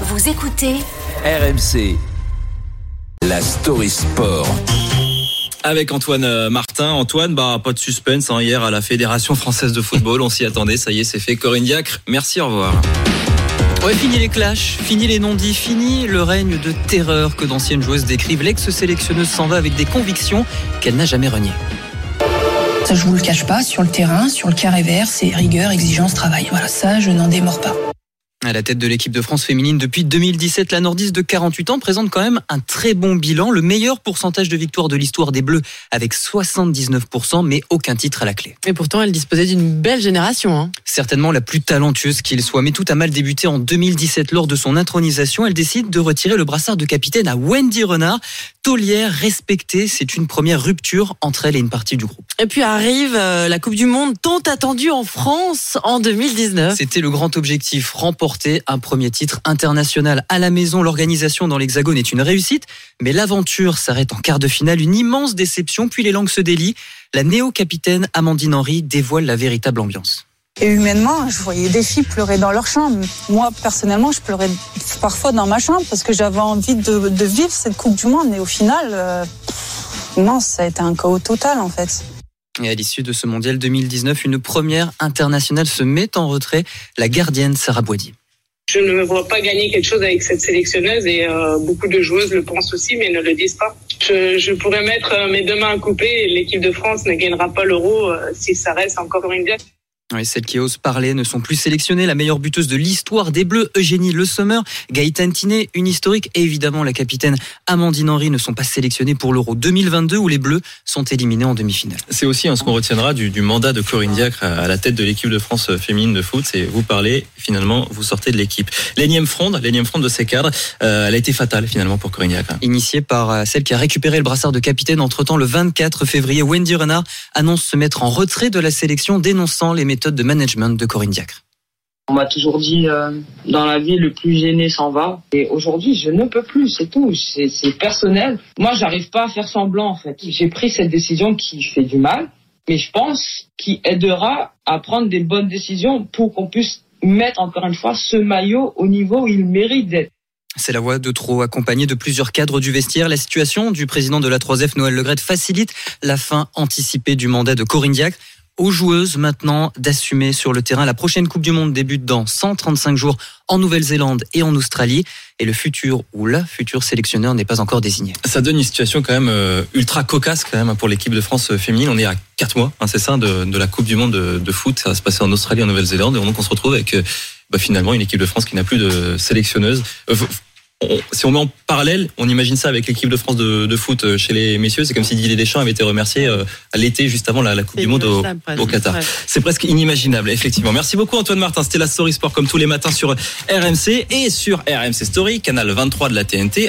Vous écoutez RMC. La story sport. Avec Antoine euh, Martin. Antoine, bah, pas de suspense hein, hier à la Fédération française de football. On s'y attendait. Ça y est, c'est fait. Corinne Diacre, merci, au revoir. Ouais, fini les clashs, fini les non-dits, fini le règne de terreur que d'anciennes joueuses décrivent. L'ex-sélectionneuse s'en va avec des convictions qu'elle n'a jamais reniées. Ça, je vous le cache pas, sur le terrain, sur le carré vert, c'est rigueur, exigence, travail. Voilà, ça, je n'en démords pas. À la tête de l'équipe de France féminine depuis 2017, la nordiste de 48 ans présente quand même un très bon bilan, le meilleur pourcentage de victoire de l'histoire des Bleus avec 79%, mais aucun titre à la clé. Et pourtant, elle disposait d'une belle génération. Hein. Certainement la plus talentueuse qu'il soit, mais tout a mal débuté en 2017 lors de son intronisation. Elle décide de retirer le brassard de capitaine à Wendy Renard. Taulière respectée, c'est une première rupture entre elle et une partie du groupe. Et puis arrive euh, la Coupe du Monde tant attendue en France en 2019. C'était le grand objectif, remporter un premier titre international à la maison. L'organisation dans l'Hexagone est une réussite, mais l'aventure s'arrête en quart de finale. Une immense déception, puis les langues se délient. La néo-capitaine Amandine Henry dévoile la véritable ambiance. Et humainement, je voyais des filles pleurer dans leur chambre. Moi, personnellement, je pleurais parfois dans ma chambre parce que j'avais envie de, de, vivre cette Coupe du Monde. Et au final, euh, non, ça a été un chaos total en fait. Et à l'issue de ce mondial 2019, une première internationale se met en retrait, la gardienne Sarah Boidi. Je ne vois pas gagner quelque chose avec cette sélectionneuse et euh, beaucoup de joueuses le pensent aussi mais ne le disent pas. Je, je pourrais mettre euh, mes deux mains à couper et l'équipe de France ne gagnera pas l'euro euh, si ça reste encore une bien. Oui, celles qui osent parler ne sont plus sélectionnées. La meilleure buteuse de l'histoire des Bleus, Eugénie Le Sommer, Gaëtan Tinet, une historique, et évidemment la capitaine Amandine Henry ne sont pas sélectionnées pour l'Euro 2022 où les Bleus sont éliminés en demi-finale. C'est aussi hein, ce qu'on retiendra du, du, mandat de Corinne Diacre à la tête de l'équipe de France féminine de foot. C'est vous parlez, finalement, vous sortez de l'équipe. L'énième fronde, l'énième fronde de ces cadres, euh, elle a été fatale finalement pour Corinne Diacre. Initiée par euh, celle qui a récupéré le brassard de capitaine entre-temps le 24 février, Wendy Renard annonce se mettre en retrait de la sélection, dénonçant les de management de Corinne Diacre. On m'a toujours dit euh, dans la vie le plus gêné s'en va. Et aujourd'hui, je ne peux plus, c'est tout. C'est personnel. Moi, j'arrive pas à faire semblant en fait. J'ai pris cette décision qui fait du mal, mais je pense qui aidera à prendre des bonnes décisions pour qu'on puisse mettre encore une fois ce maillot au niveau où il mérite d'être. C'est la voix de trop accompagnée de plusieurs cadres du vestiaire. La situation du président de la 3F, Noël Legrette, facilite la fin anticipée du mandat de Corinne Diacre aux joueuses maintenant d'assumer sur le terrain. La prochaine Coupe du Monde débute dans 135 jours en Nouvelle-Zélande et en Australie. Et le futur ou la future sélectionneur n'est pas encore désigné. Ça donne une situation quand même euh, ultra cocasse quand même pour l'équipe de France féminine. On est à 4 mois, hein, c'est ça, de, la Coupe du Monde de, foot. Ça va se passer en Australie et en Nouvelle-Zélande. Et donc on se retrouve avec euh, bah, finalement une équipe de France qui n'a plus de sélectionneuse. Euh, on, si on met en parallèle, on imagine ça avec l'équipe de France de, de, foot chez les messieurs. C'est comme si Didier Deschamps avait été remercié euh, à l'été, juste avant la, la Coupe du Monde au, au, Qatar. C'est presque inimaginable, effectivement. Merci beaucoup Antoine Martin. C'était la Story Sport comme tous les matins sur RMC et sur RMC Story, canal 23 de la TNT.